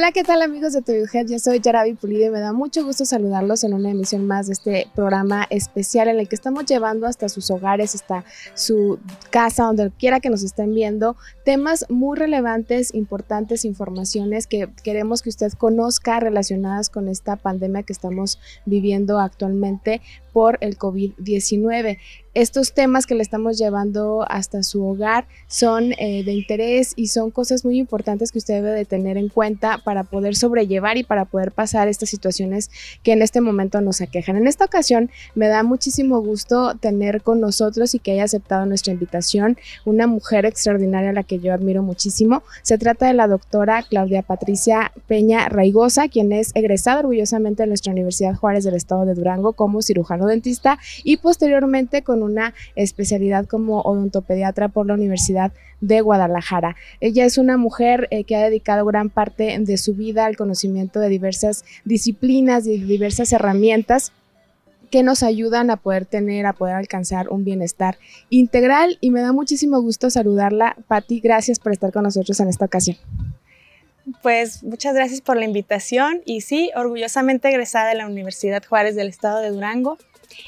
Hola, ¿qué tal amigos de Head? Yo soy Yarabi Pulido y me da mucho gusto saludarlos en una emisión más de este programa especial en el que estamos llevando hasta sus hogares, hasta su casa, donde quiera que nos estén viendo, temas muy relevantes, importantes, informaciones que queremos que usted conozca relacionadas con esta pandemia que estamos viviendo actualmente por el COVID-19 estos temas que le estamos llevando hasta su hogar son eh, de interés y son cosas muy importantes que usted debe de tener en cuenta para poder sobrellevar y para poder pasar estas situaciones que en este momento nos aquejan. En esta ocasión me da muchísimo gusto tener con nosotros y que haya aceptado nuestra invitación una mujer extraordinaria a la que yo admiro muchísimo. Se trata de la doctora Claudia Patricia Peña Raigosa, quien es egresada orgullosamente de nuestra Universidad Juárez del Estado de Durango como cirujano dentista y posteriormente con una especialidad como odontopediatra por la Universidad de Guadalajara. Ella es una mujer eh, que ha dedicado gran parte de su vida al conocimiento de diversas disciplinas y diversas herramientas que nos ayudan a poder tener, a poder alcanzar un bienestar integral y me da muchísimo gusto saludarla. Patti, gracias por estar con nosotros en esta ocasión. Pues muchas gracias por la invitación y sí, orgullosamente egresada de la Universidad Juárez del Estado de Durango.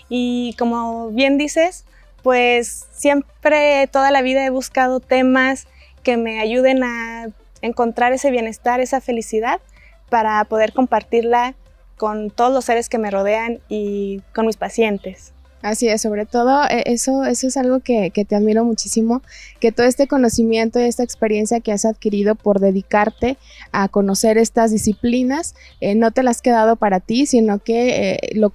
Y como bien dices, pues siempre toda la vida he buscado temas que me ayuden a encontrar ese bienestar, esa felicidad, para poder compartirla con todos los seres que me rodean y con mis pacientes. Así es, sobre todo eh, eso, eso es algo que, te admiro muchísimo, que todo este conocimiento y esta experiencia que has adquirido por dedicarte a conocer estas disciplinas, eh, no te las has quedado para ti, sino que eh, lo,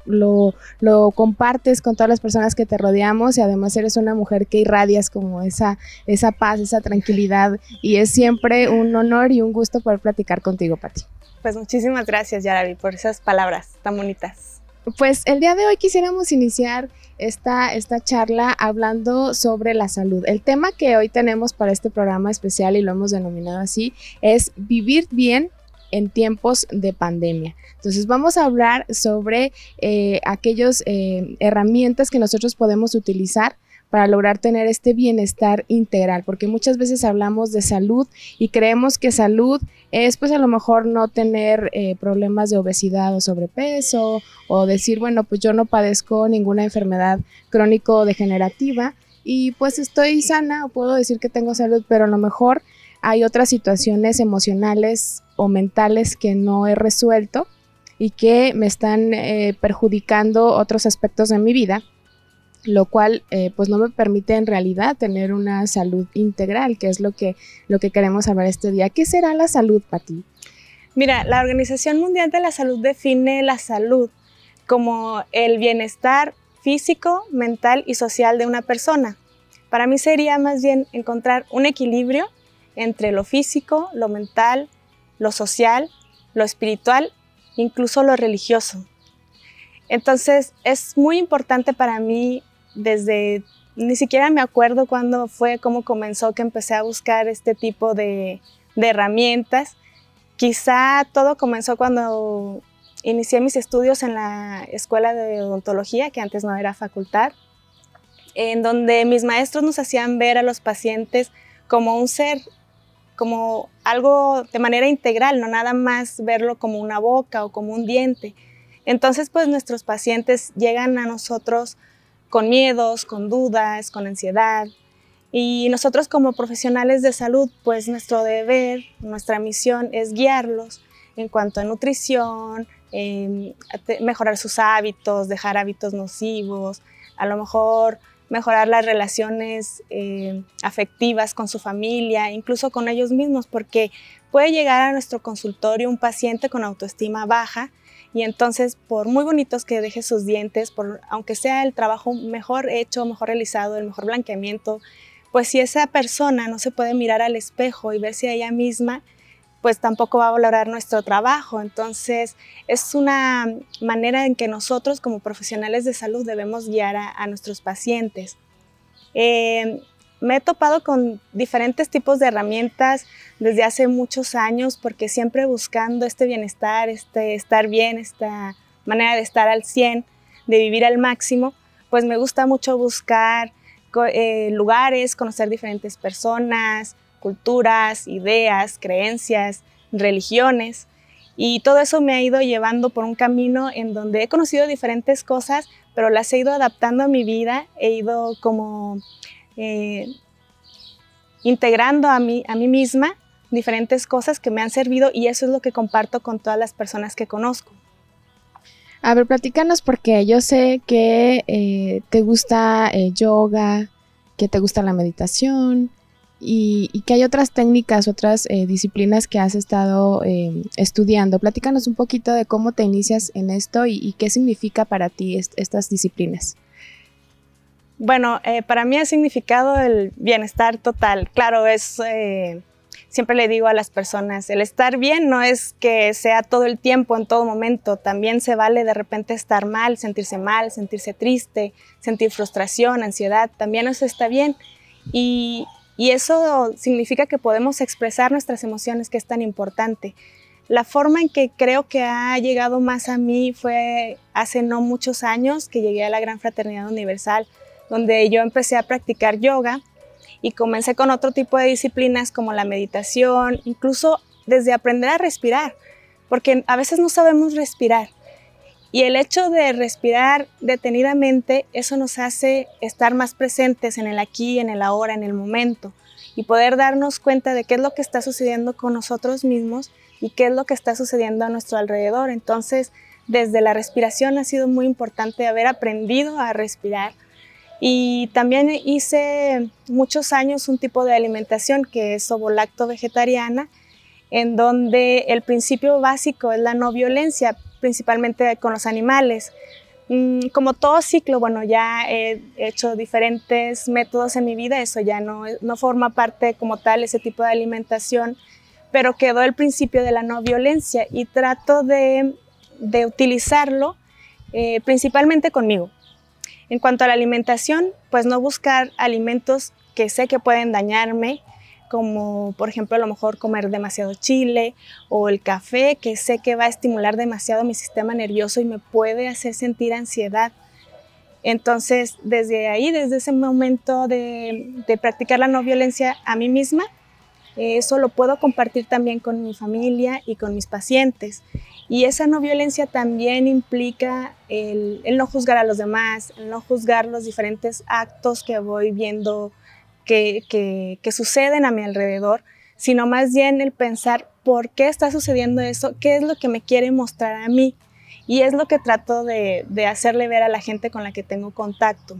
lo, compartes con todas las personas que te rodeamos y además eres una mujer que irradias como esa, esa paz, esa tranquilidad y es siempre un honor y un gusto poder platicar contigo, Pati. Pues muchísimas gracias, Yaravi, por esas palabras tan bonitas. Pues el día de hoy quisiéramos iniciar esta, esta charla hablando sobre la salud. El tema que hoy tenemos para este programa especial y lo hemos denominado así es vivir bien en tiempos de pandemia. Entonces vamos a hablar sobre eh, aquellas eh, herramientas que nosotros podemos utilizar para lograr tener este bienestar integral, porque muchas veces hablamos de salud y creemos que salud es pues a lo mejor no tener eh, problemas de obesidad o sobrepeso o decir, bueno, pues yo no padezco ninguna enfermedad crónico-degenerativa y pues estoy sana o puedo decir que tengo salud, pero a lo mejor hay otras situaciones emocionales o mentales que no he resuelto y que me están eh, perjudicando otros aspectos de mi vida lo cual eh, pues no me permite en realidad tener una salud integral, que es lo que, lo que queremos hablar este día. ¿Qué será la salud para ti? Mira, la Organización Mundial de la Salud define la salud como el bienestar físico, mental y social de una persona. Para mí sería más bien encontrar un equilibrio entre lo físico, lo mental, lo social, lo espiritual, incluso lo religioso. Entonces es muy importante para mí desde, ni siquiera me acuerdo cuándo fue, cómo comenzó que empecé a buscar este tipo de, herramientas. Quizá todo comenzó cuando inicié mis estudios en la escuela de odontología, que antes no era facultad, en donde mis maestros nos hacían ver a los pacientes como un ser, como algo de manera integral, no nada más verlo como una boca o como un diente. Entonces, pues nuestros pacientes llegan a nosotros con miedos, con dudas, con ansiedad. Y nosotros como profesionales de salud, pues nuestro deber, nuestra misión es guiarlos en cuanto a nutrición, mejorar sus hábitos, dejar hábitos nocivos, a lo mejor mejorar las relaciones eh, afectivas con su familia, incluso con ellos mismos, porque puede llegar a nuestro consultorio un paciente con autoestima baja y entonces, por muy bonitos que deje sus dientes, por, aunque sea el trabajo mejor hecho, mejor realizado, el mejor blanqueamiento, pues si esa persona no se puede mirar al espejo y verse a ella misma, pues tampoco va a valorar nuestro trabajo. Entonces, es una manera en que nosotros como profesionales de salud debemos guiar a, nuestros pacientes. Eh, me he topado con diferentes tipos de herramientas desde hace muchos años porque siempre buscando este bienestar, este estar bien, esta manera de estar al 100, de vivir al máximo, pues me gusta mucho buscar eh, lugares, conocer diferentes personas, culturas, ideas, creencias, religiones. Y todo eso me ha ido llevando por un camino en donde he conocido diferentes cosas, pero las he ido adaptando a mi vida, he ido como eh, integrando a mí, a mí misma diferentes cosas que me han servido y eso es lo que comparto con todas las personas que conozco. A ver, platícanos porque yo sé que eh, te gusta el yoga, que te gusta la meditación, y, que hay otras técnicas, otras eh, disciplinas que has estado eh, estudiando. Platícanos un poquito de cómo te inicias en esto y, qué significa para ti estas disciplinas. Bueno, eh, para mí ha significado el bienestar total. Claro, es, siempre le digo a las personas, el estar bien no es que sea todo el tiempo, en todo momento. También se vale de repente estar mal, sentirse mal, sentirse triste, sentir frustración, ansiedad. También eso está bien. Y eso significa que podemos expresar nuestras emociones, que es tan importante. La forma en que creo que ha llegado más a mí fue hace no muchos años que llegué a la Gran Fraternidad Universal, donde yo empecé a practicar yoga y comencé con otro tipo de disciplinas como la meditación, incluso desde aprender a respirar, porque a veces no sabemos respirar y el hecho de respirar detenidamente, eso nos hace estar más presentes en el aquí, en el ahora, en el momento y poder darnos cuenta de qué es lo que está sucediendo con nosotros mismos y qué es lo que está sucediendo a nuestro alrededor. Entonces, desde la respiración ha sido muy importante haber aprendido a respirar. Y también hice muchos años un tipo de alimentación que es ovolacto vegetariana, en donde el principio básico es la no violencia, principalmente con los animales. Mm, como todo ciclo, bueno, ya he hecho diferentes métodos en mi vida, eso ya no, no forma parte como tal ese tipo de alimentación, pero quedó el principio de la no violencia y trato de, de utilizarlo eh, principalmente conmigo. En cuanto a la alimentación, pues no buscar alimentos que sé que pueden dañarme, como por ejemplo a lo mejor comer demasiado chile o el café, que sé que va a estimular demasiado mi sistema nervioso y me puede hacer sentir ansiedad. Entonces, desde ahí, desde ese momento de, practicar la no violencia a mí misma, eso lo puedo compartir también con mi familia y con mis pacientes. Y esa no violencia también implica el, no juzgar a los demás, el no juzgar los diferentes actos que voy viendo que, suceden a mi alrededor, sino más bien el pensar por qué está sucediendo eso, qué es lo que me quiere mostrar a mí. Y es lo que trato de, hacerle ver a la gente con la que tengo contacto.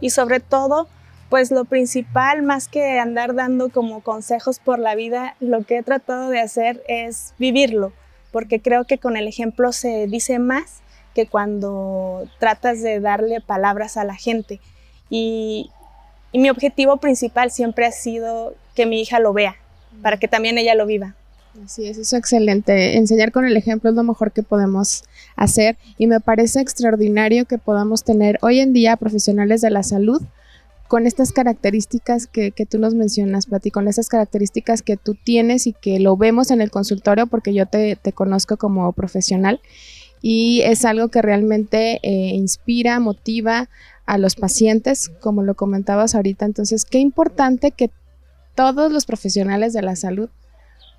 Y sobre todo, pues lo principal, más que andar dando como consejos por la vida, lo que he tratado de hacer es vivirlo, porque creo que con el ejemplo se dice más que cuando tratas de darle palabras a la gente. Y, mi objetivo principal siempre ha sido que mi hija lo vea, para que también ella lo viva. Así es, eso es excelente. Enseñar con el ejemplo es lo mejor que podemos hacer y me parece extraordinario que podamos tener hoy en día profesionales de la salud con estas características que, tú nos mencionas, Pati, con esas características que tú tienes y que lo vemos en el consultorio porque yo te, conozco como profesional y es algo que realmente eh, inspira, motiva a los pacientes, como lo comentabas ahorita. Entonces, qué importante que todos los profesionales de la salud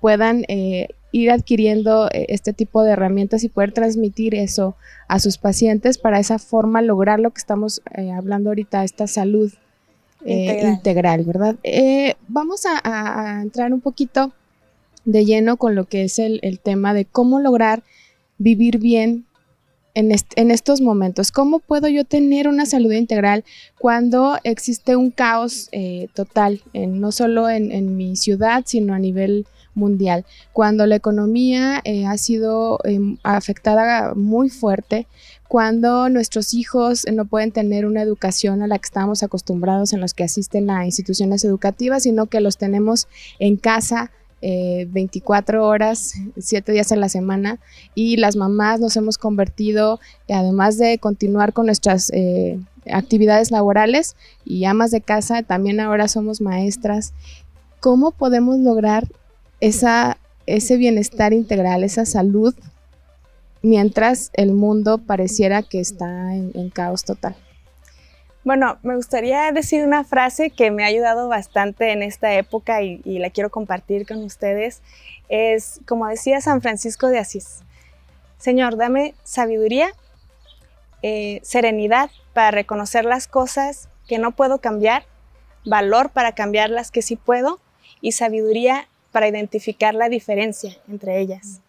puedan eh, ir adquiriendo eh, este tipo de herramientas y poder transmitir eso a sus pacientes para esa forma lograr lo que estamos hablando ahorita, esta salud integral. ¿verdad? vamos a, entrar un poquito de lleno con lo que es el, el tema de cómo lograr vivir bien en, estos momentos? ¿Cómo puedo yo tener una salud integral cuando existe un caos eh, total, no solo en, mi ciudad, sino a nivel mundial? Cuando la economía eh, ha sido em, afectada muy fuerte, cuando nuestros hijos no pueden tener una educación a la que estamos acostumbrados en los que asisten a instituciones educativas, sino que los tenemos en casa 24 eh, horas, 7 días a la semana y las mamás nos hemos convertido, además de continuar con nuestras eh, actividades laborales y amas de casa, también ahora somos maestras. ¿Cómo podemos lograr esa, ese bienestar integral, esa salud, mientras el mundo pareciera que está en caos total? Bueno, me gustaría decir una frase que me ha ayudado bastante en esta época y, la quiero compartir con ustedes. Es como decía San Francisco de Asís, Señor, dame sabiduría, eh, serenidad para reconocer las cosas que no puedo cambiar, valor para cambiar las que sí puedo y sabiduría para identificar la diferencia entre ellas.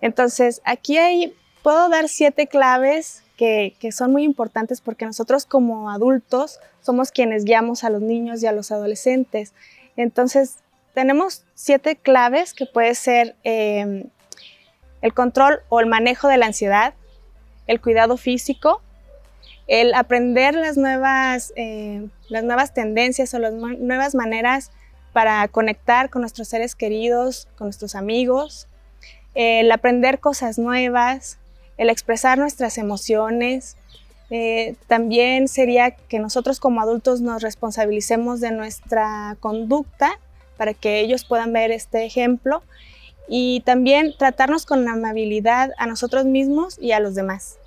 Entonces, aquí hay, puedo dar siete claves que, son muy importantes porque nosotros como adultos somos quienes guiamos a los niños y a los adolescentes. Entonces, tenemos siete claves que puede ser em, el control o el manejo de la ansiedad, el cuidado físico, el aprender las nuevas, eh, las nuevas tendencias o las nuevas maneras para conectar con nuestros seres queridos, con nuestros amigos, el aprender cosas nuevas, el expresar nuestras emociones. Eh, también sería que nosotros como adultos nos responsabilicemos de nuestra conducta para que ellos puedan ver este ejemplo y también tratarnos con amabilidad a nosotros mismos y a los demás.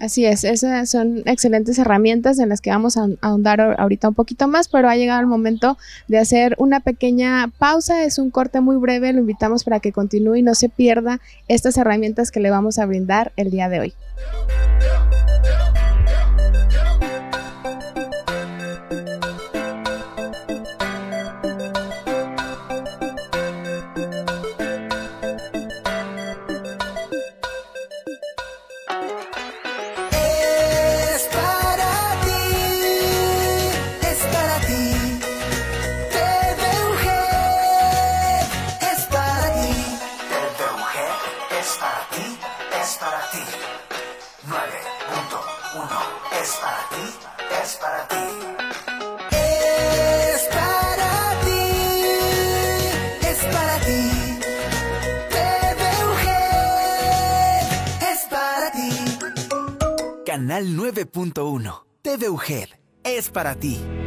Así es, esas son excelentes herramientas en las que vamos a ahondar ahorita un poquito más, pero ha llegado el momento de hacer una pequeña pausa, es un corte muy breve, lo invitamos para que continúe y no se pierda estas herramientas que le vamos a brindar el día de hoy. Canal 9.1. TV UGED es para ti. bueno que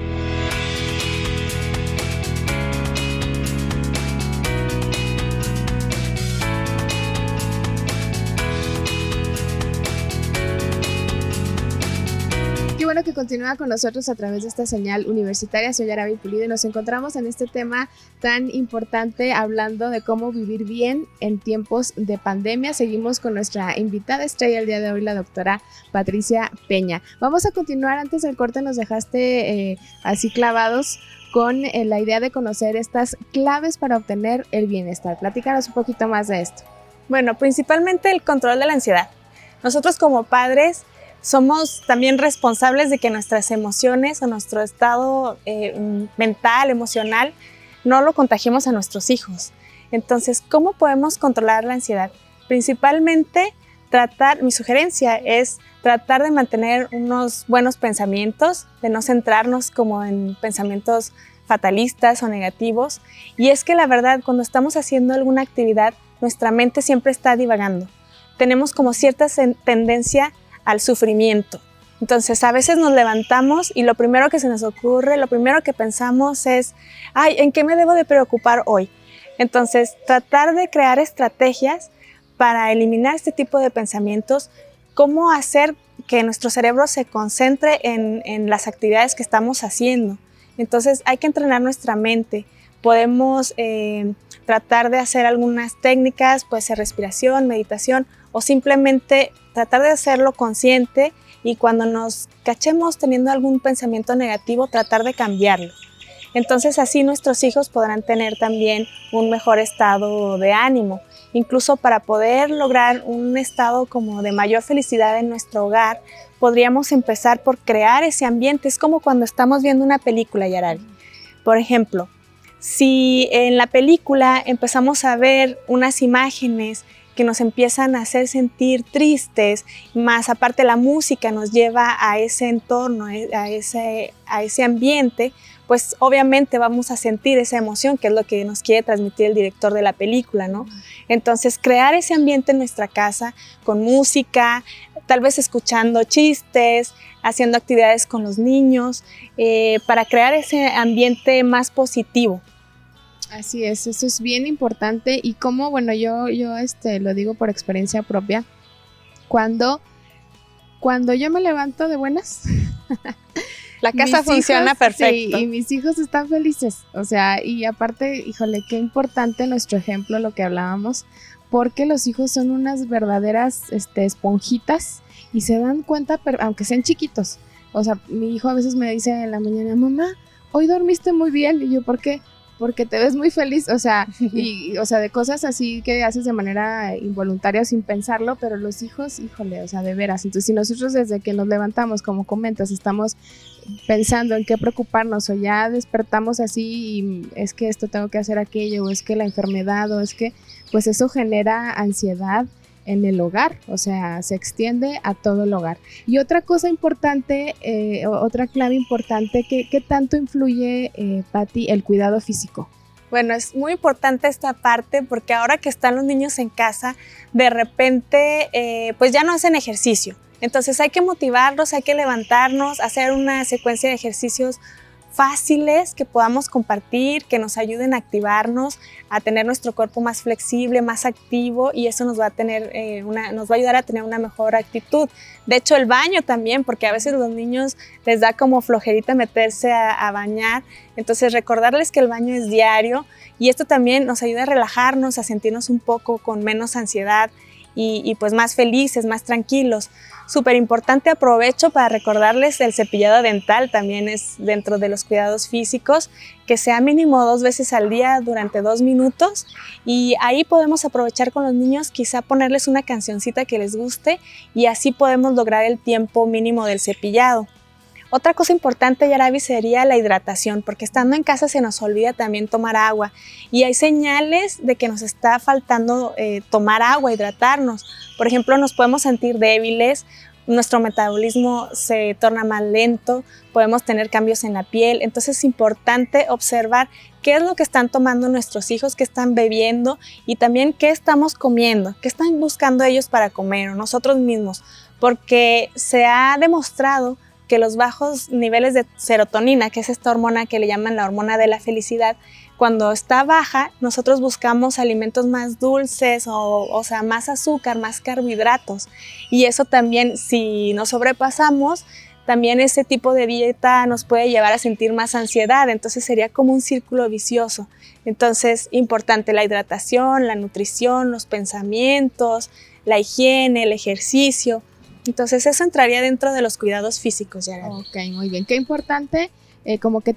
continúa con nosotros a través de esta señal universitaria. Soy Arabi Pulido y nos encontramos en este tema tan importante hablando de cómo vivir bien en tiempos de pandemia. Seguimos con nuestra invitada estrella el día de hoy, la doctora Patricia Peña. Vamos a continuar. Antes del corte nos dejaste eh, así clavados con eh, la idea de conocer estas claves para obtener el bienestar. Platícanos un poquito más de esto. Bueno, principalmente el control de la ansiedad. Nosotros como padres somos también responsables de que nuestras emociones o nuestro estado eh, mental, emocional, no lo contagiemos a nuestros hijos. Entonces, ¿cómo podemos controlar la ansiedad? Principalmente tratar, mi sugerencia es tratar de mantener unos buenos pensamientos, de no centrarnos como en pensamientos fatalistas o negativos. Y es que la verdad, cuando estamos haciendo alguna actividad, nuestra mente siempre está divagando. Tenemos como cierta tendencia al sufrimiento. Entonces a veces nos levantamos y lo primero que se nos ocurre, lo primero que pensamos es, ay, ¿en qué me debo de preocupar hoy? Entonces tratar de crear estrategias para eliminar este tipo de pensamientos, cómo hacer que nuestro cerebro se concentre en, las actividades que estamos haciendo. Entonces hay que entrenar nuestra mente. Podemos eh, tratar de hacer algunas técnicas, puede ser respiración, meditación o simplemente tratar de hacerlo consciente y cuando nos cachemos teniendo algún pensamiento negativo, tratar de cambiarlo. Entonces así nuestros hijos podrán tener también un mejor estado de ánimo. Incluso para poder lograr un estado como de mayor felicidad en nuestro hogar, podríamos empezar por crear ese ambiente. Es como cuando estamos viendo una película, Yaral. Por ejemplo, si en la película empezamos a ver unas imágenes que nos empiezan a hacer sentir tristes, más aparte la música nos lleva a ese entorno, eh, a ese, a ese ambiente, pues obviamente vamos a sentir esa emoción, que es lo que nos quiere transmitir el director de la película, ¿no? Entonces, crear ese ambiente en nuestra casa con música, tal vez escuchando chistes, haciendo actividades con los niños, eh, para crear ese ambiente más positivo. Así es, eso es bien importante y como, bueno, yo, yo este, lo digo por experiencia propia, cuando, cuando yo me levanto de buenas, La casa funciona perfecto. Sí, y mis hijos están felices. O sea, y aparte, híjole, qué importante nuestro ejemplo, lo que hablábamos, porque los hijos son unas verdaderas este, esponjitas y se dan cuenta, aunque sean chiquitos. O sea, mi hijo a veces me dice en la mañana, mamá, hoy dormiste muy bien. Y yo, ¿por qué? Porque te ves muy feliz, o sea, y, o sea, de cosas así que haces de manera involuntaria o sin pensarlo, pero los hijos, híjole, o sea, de veras. Entonces, si nosotros desde que nos levantamos, como comentas, estamos pensando en qué preocuparnos o ya despertamos así y es que esto tengo que hacer aquello, o es que la enfermedad, o es que, pues eso genera ansiedad en el hogar, o sea, se extiende a todo el hogar. Y otra cosa importante, eh, otra clave importante, ¿qué, tanto influye, eh, Patti, el cuidado físico? Bueno, es muy importante esta parte porque ahora que están los niños en casa, de repente, eh, pues ya no hacen ejercicio. Entonces hay que motivarlos, hay que levantarnos, hacer una secuencia de ejercicios fáciles que podamos compartir, que nos ayuden a activarnos, a tener nuestro cuerpo más flexible, más activo y eso nos va a tener eh, una, nos va a ayudar a tener una mejor actitud. De hecho, el baño también, porque a veces los niños les da como flojerita meterse a, bañar, entonces recordarles que el baño es diario y esto también nos ayuda a relajarnos, a sentirnos un poco con menos ansiedad y, pues más felices, más tranquilos. Súper importante, aprovecho para recordarles el cepillado dental, también es dentro de los cuidados físicos, que sea mínimo dos veces al día durante dos minutos y ahí podemos aprovechar con los niños, quizá ponerles una cancioncita que les guste y así podemos lograr el tiempo mínimo del cepillado. Otra cosa importante, Yarabi, sería la hidratación, porque estando en casa se nos olvida también tomar agua. Y hay señales de que nos está faltando eh, tomar agua, hidratarnos. Por ejemplo, nos podemos sentir débiles, nuestro metabolismo se torna más lento, podemos tener cambios en la piel, entonces es importante observar qué es lo que están tomando nuestros hijos, qué están bebiendo y también qué estamos comiendo, qué están buscando ellos para comer o nosotros mismos, porque se ha demostrado que los bajos niveles de serotonina, que es esta hormona que le llaman la hormona de la felicidad, cuando está baja, nosotros buscamos alimentos más dulces o, o sea, más azúcar, más carbohidratos. Y eso también, si nos sobrepasamos, también ese tipo de dieta nos puede llevar a sentir más ansiedad, entonces sería como un círculo vicioso. Entonces, importante la hidratación, la nutrición, los pensamientos, la higiene, el ejercicio. Entonces eso entraría dentro de los cuidados físicos, ya. Ok, muy bien. Qué importante eh, como que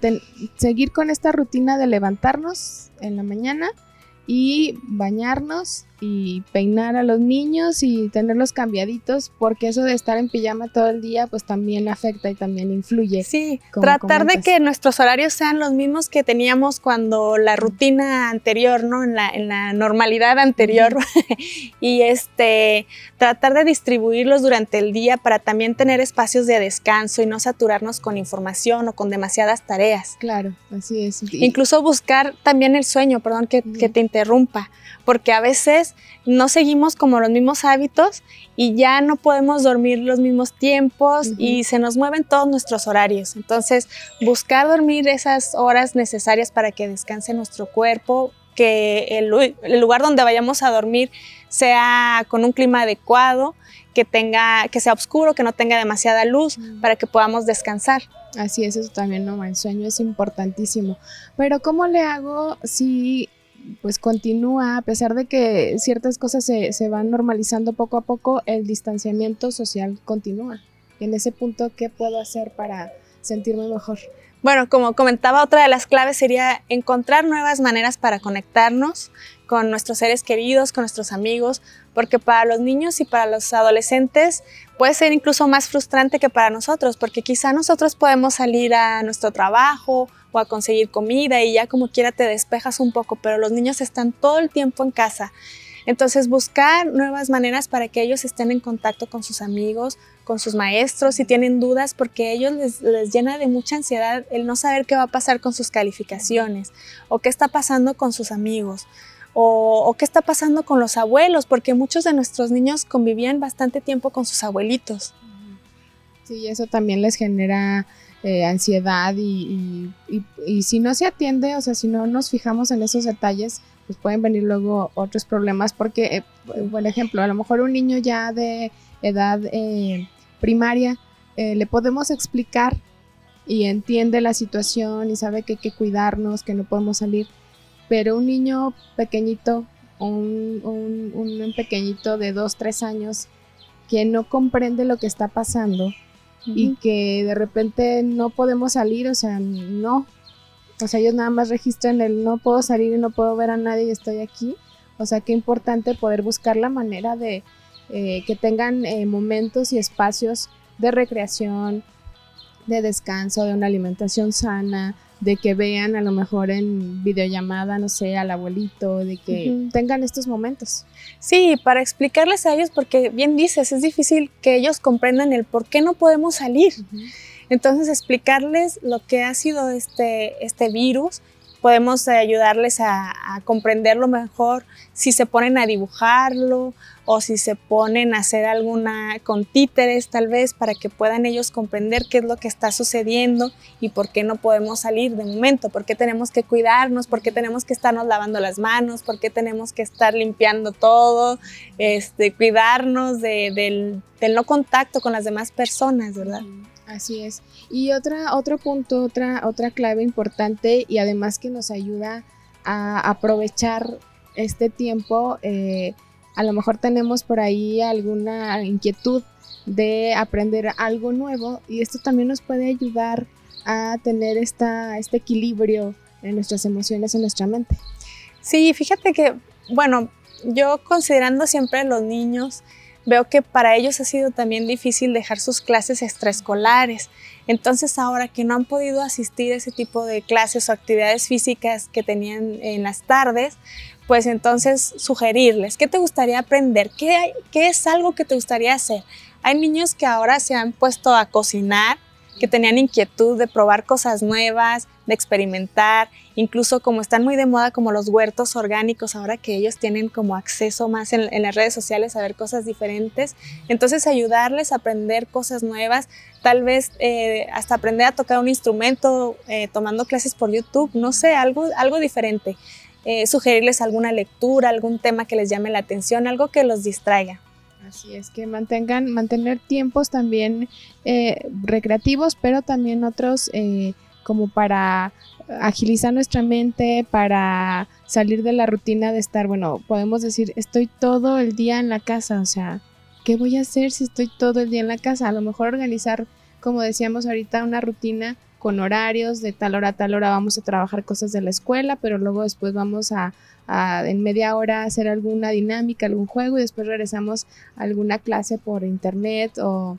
seguir con esta rutina de levantarnos en la mañana y bañarnos y peinar a los niños y tenerlos cambiaditos, porque eso de estar en pijama todo el día, pues también afecta y también influye. Sí, tratar de que nuestros horarios sean los mismos que teníamos cuando la rutina anterior, ¿no? En la, en la normalidad anterior. y este, tratar de distribuirlos durante el día para también tener espacios de descanso y no saturarnos con información o con demasiadas tareas. Claro, así es. Incluso buscar también el sueño, perdón que, que te interrumpa, porque a veces no seguimos como los mismos hábitos y ya no podemos dormir los mismos tiempos y se nos mueven todos nuestros horarios. Entonces, buscar dormir esas horas necesarias para que descanse nuestro cuerpo, que el, lugar donde vayamos a dormir sea con un clima adecuado, que tenga que sea oscuro, que no tenga demasiada luz para que podamos descansar. Así es, eso también, no, el sueño es importantísimo. Pero ¿cómo le hago si pues continúa, a pesar de que ciertas cosas se, se van normalizando poco a poco, el distanciamiento social continúa. en ese punto, ¿qué puedo hacer para sentirme mejor? Bueno, como comentaba, otra de las claves sería encontrar nuevas maneras para conectarnos con nuestros seres queridos, con nuestros amigos, porque para los niños y para los adolescentes puede ser incluso más frustrante que para nosotros, porque quizá nosotros podemos salir a nuestro trabajo o a conseguir comida y ya como quiera te despejas un poco, pero los niños están todo el tiempo en casa. Entonces buscar nuevas maneras para que ellos estén en contacto con sus amigos, con sus maestros, si tienen dudas, porque a ellos les, llena de mucha ansiedad el no saber qué va a pasar con sus calificaciones o qué está pasando con sus amigos. O, qué está pasando con los abuelos, porque muchos de nuestros niños convivían bastante tiempo con sus abuelitos. Sí, eso también les genera eh, ansiedad y, si no se atiende, o sea, si no nos fijamos en esos detalles, pues pueden venir luego otros problemas porque, eh, por ejemplo, a lo mejor un niño ya de edad eh, primaria, eh, le podemos explicar y entiende la situación y sabe que hay que cuidarnos, que no podemos salir. Pero un niño pequeñito, un, un, un pequeñito de dos, tres años, que no comprende lo que está pasando y que de repente no podemos salir, o sea, no. O sea, ellos nada más registran el no puedo salir y no puedo ver a nadie y estoy aquí. O sea, qué importante poder buscar la manera de eh, que tengan eh, momentos y espacios de recreación, de descanso, de una alimentación sana, de que vean a lo mejor en videollamada, no sé, al abuelito, de que tengan estos momentos. Sí, para explicarles a ellos, porque bien dices, es difícil que ellos comprendan el por qué no podemos salir. Entonces, explicarles lo que ha sido este, este virus podemos ayudarles a, comprenderlo mejor si se ponen a dibujarlo o si se ponen a hacer alguna con títeres tal vez para que puedan ellos comprender qué es lo que está sucediendo y por qué no podemos salir de momento, por qué tenemos que cuidarnos, por qué tenemos que estarnos lavando las manos, por qué tenemos que estar limpiando todo, este, cuidarnos del, del no contacto con las demás personas, ¿verdad? Así es. Y otra, otro punto, otra, otra clave importante y además que nos ayuda a aprovechar este tiempo, eh, a lo mejor tenemos por ahí alguna inquietud de aprender algo nuevo y esto también nos puede ayudar a tener esta, este equilibrio en nuestras emociones, en nuestra mente. Sí, fíjate que, bueno, yo considerando siempre a los niños, veo que para ellos ha sido también difícil dejar sus clases extraescolares. Entonces ahora que no han podido asistir a ese tipo de clases o actividades físicas que tenían en las tardes, pues entonces sugerirles, ¿qué te gustaría aprender? ¿Qué, ¿Qué es algo que te gustaría hacer? Hay niños que ahora se han puesto a cocinar, que tenían inquietud de probar cosas nuevas, de experimentar, incluso como están muy de moda como los huertos orgánicos, ahora que ellos tienen como acceso más en, las redes sociales a ver cosas diferentes, entonces ayudarles a aprender cosas nuevas, tal vez eh, hasta aprender a tocar un instrumento eh, tomando clases por YouTube, no sé, algo, algo diferente. Eh, sugerirles alguna lectura, algún tema que les llame la atención, algo que los distraiga. Así es que mantengan, mantener tiempos también recreativos, pero también otros como para agilizar nuestra mente, para salir de la rutina de estar, bueno, podemos decir, estoy todo el día en la casa, o sea, ¿qué voy a hacer si estoy todo el día en la casa? A lo mejor organizar, como decíamos ahorita, una rutina con horarios, de tal hora a tal hora vamos a trabajar cosas de la escuela, pero luego después vamos a, a en media hora hacer alguna dinámica, algún juego y después regresamos a alguna clase por internet o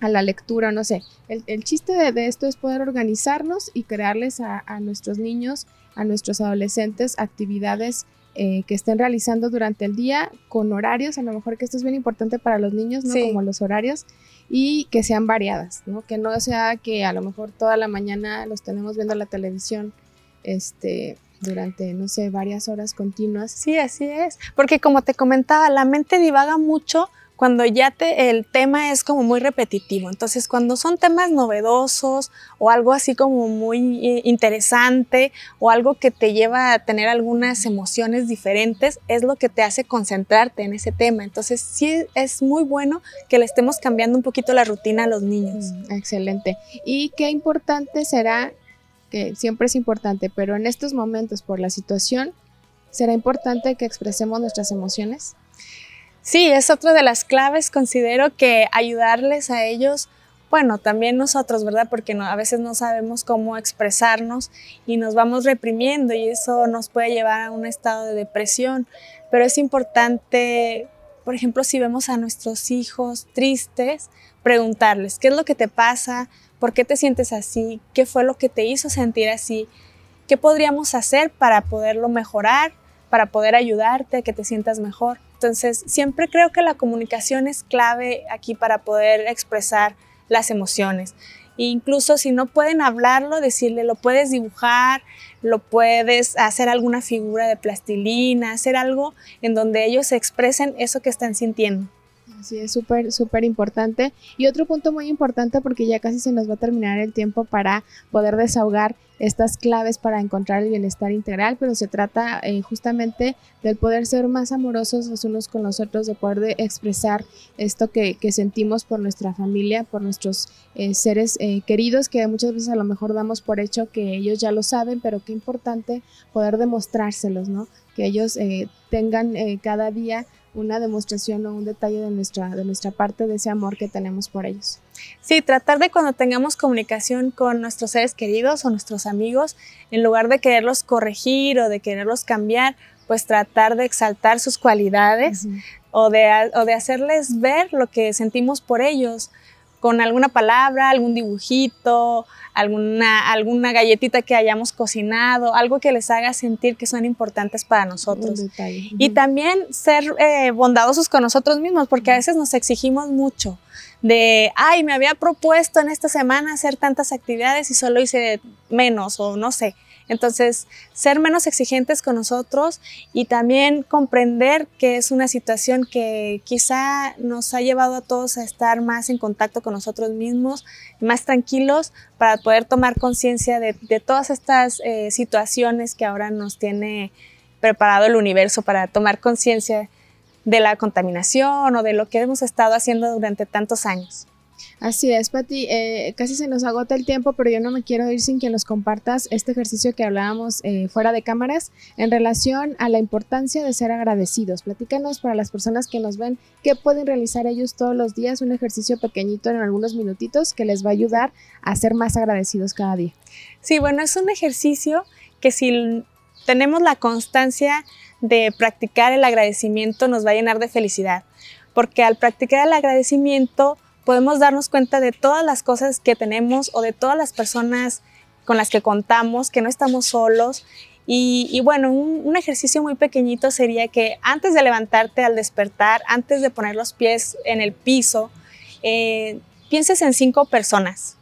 a la lectura, no sé. El, chiste de, esto es poder organizarnos y crearles a, nuestros niños, a nuestros adolescentes, actividades eh, que estén realizando durante el día con horarios, a lo mejor que esto es bien importante para los niños, ¿no? Como los horarios, y que sean variadas, ¿no? Que no sea que a lo mejor toda la mañana los tenemos viendo la televisión, este, durante, no sé, varias horas continuas. Sí, así es. Porque como te comentaba, la mente divaga mucho cuando ya te, el tema es como muy repetitivo. Entonces, cuando son temas novedosos o algo así como muy eh, interesante o algo que te lleva a tener algunas emociones diferentes, es lo que te hace concentrarte en ese tema. Entonces, sí es muy bueno que le estemos cambiando un poquito la rutina a los niños. Mm, excelente. Y qué importante será, que siempre es importante, pero en estos momentos por la situación, será importante que expresemos nuestras emociones. Sí, es otra de las claves, considero que ayudarles a ellos, bueno, también nosotros, ¿verdad? Porque a veces no sabemos cómo expresarnos y nos vamos reprimiendo y eso nos puede llevar a un estado de depresión, pero es importante, por ejemplo, si vemos a nuestros hijos tristes, preguntarles, ¿qué es lo que te pasa? ¿Por qué te sientes así? ¿Qué fue lo que te hizo sentir así? ¿Qué podríamos hacer para poderlo mejorar? para poder ayudarte a que te sientas mejor. Entonces, siempre creo que la comunicación es clave aquí para poder expresar las emociones. E incluso si no pueden hablarlo, decirle, lo puedes dibujar, lo puedes hacer alguna figura de plastilina, hacer algo en donde ellos expresen eso que están sintiendo. Sí, es súper, súper importante. Y otro punto muy importante porque ya casi se nos va a terminar el tiempo para poder desahogar estas claves para encontrar el bienestar integral, pero se trata eh, justamente del poder ser más amorosos los unos con los otros, de poder expresar esto que, sentimos por nuestra familia, por nuestros eh, seres eh, queridos, que muchas veces a lo mejor damos por hecho que ellos ya lo saben, pero qué importante poder demostrárselos, ¿no? Que ellos tengan cada día una demostración o un detalle de nuestra, de nuestra parte de ese amor que tenemos por ellos. Sí, tratar de cuando tengamos comunicación con nuestros seres queridos o nuestros amigos, en lugar de quererlos corregir o de quererlos cambiar, pues tratar de exaltar sus cualidades o, de, o de hacerles ver lo que sentimos por ellos con alguna palabra, algún dibujito, alguna, alguna galletita que hayamos cocinado, algo que les haga sentir que son importantes para nosotros. Y también ser eh, bondadosos con nosotros mismos, porque a veces nos exigimos mucho de, ay, me había propuesto en esta semana hacer tantas actividades y solo hice menos o no sé. Entonces, ser menos exigentes con nosotros y también comprender que es una situación que quizá nos ha llevado a todos a estar más en contacto con nosotros mismos, más tranquilos para poder tomar conciencia de, todas estas eh, situaciones que ahora nos tiene preparado el universo para tomar conciencia de la contaminación o de lo que hemos estado haciendo durante tantos años. Así es, Pati. Eh, casi se nos agota el tiempo, pero yo no me quiero ir sin que nos compartas este ejercicio que hablábamos eh, fuera de cámaras en relación a la importancia de ser agradecidos. Platícanos para las personas que nos ven qué pueden realizar ellos todos los días, un ejercicio pequeñito en algunos minutitos que les va a ayudar a ser más agradecidos cada día. Sí, bueno, es un ejercicio que si tenemos la constancia de practicar el agradecimiento nos va a llenar de felicidad, porque al practicar el agradecimiento podemos darnos cuenta de todas las cosas que tenemos o de todas las personas con las que contamos, que no estamos solos. Y, bueno, un, ejercicio muy pequeñito sería que antes de levantarte al despertar, antes de poner los pies en el piso, eh, pienses en cinco personas.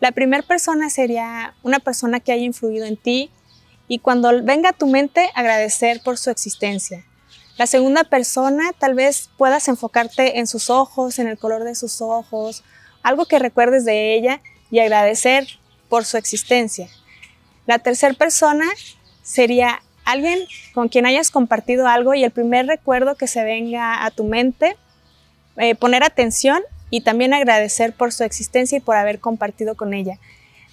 La primera persona sería una persona que haya influido en ti y cuando venga a tu mente agradecer por su existencia. La segunda persona, tal vez puedas enfocarte en sus ojos, en el color de sus ojos, algo que recuerdes de ella y agradecer por su existencia. La tercera persona sería alguien con quien hayas compartido algo y el primer recuerdo que se venga a tu mente, eh, poner atención y también agradecer por su existencia y por haber compartido con ella.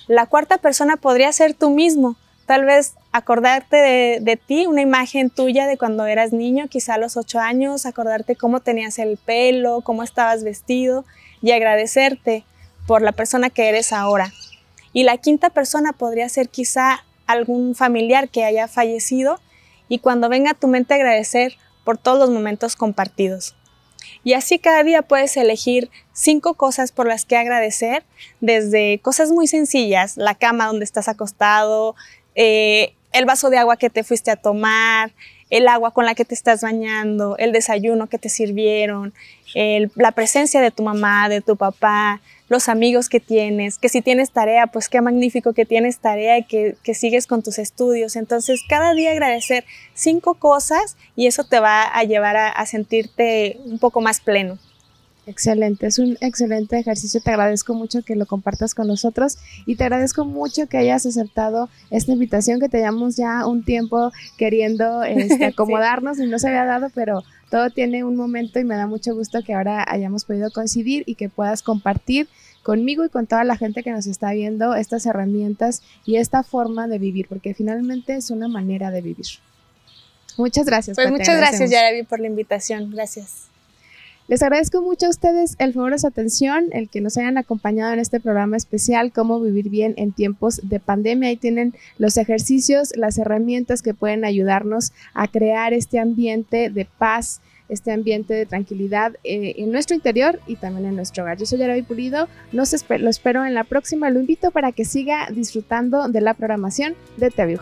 La cuarta persona podría ser tú mismo, tal vez acordarte de, ti, una imagen tuya de cuando eras niño, quizá a los ocho años, acordarte cómo tenías el pelo, cómo estabas vestido y agradecerte por la persona que eres ahora. Y la quinta persona podría ser quizá algún familiar que haya fallecido y cuando venga a tu mente agradecer por todos los momentos compartidos. Y así cada día puedes elegir cinco cosas por las que agradecer, desde cosas muy sencillas, la cama donde estás acostado, eh, el vaso de agua que te fuiste a tomar, el agua con la que te estás bañando, el desayuno que te sirvieron, la presencia de tu mamá, de tu papá, los amigos que tienes, que si tienes tarea, pues qué magnífico que tienes tarea y que, sigues con tus estudios. Entonces, cada día agradecer cinco cosas y eso te va a llevar a sentirte un poco más pleno. Excelente, es un excelente ejercicio. Te agradezco mucho que lo compartas con nosotros y te agradezco mucho que hayas aceptado esta invitación que te llevamos ya un tiempo queriendo este, acomodarnos y no se había dado, pero todo tiene un momento y me da mucho gusto que ahora hayamos podido coincidir y que puedas compartir conmigo y con toda la gente que nos está viendo estas herramientas y esta forma de vivir, porque finalmente es una manera de vivir. Muchas gracias. Pues muchas gracias, Yaravi, por la invitación. Gracias. Les agradezco mucho a ustedes el favor de su atención, el que nos hayan acompañado en este programa especial, Cómo vivir bien en tiempos de pandemia. Ahí tienen los ejercicios, las herramientas que pueden ayudarnos a crear este ambiente de paz, este ambiente de tranquilidad eh, en nuestro interior y también en nuestro hogar. Yo soy Yarabi Pulido, los lo espero en la próxima, lo invito para que siga disfrutando de la programación de TV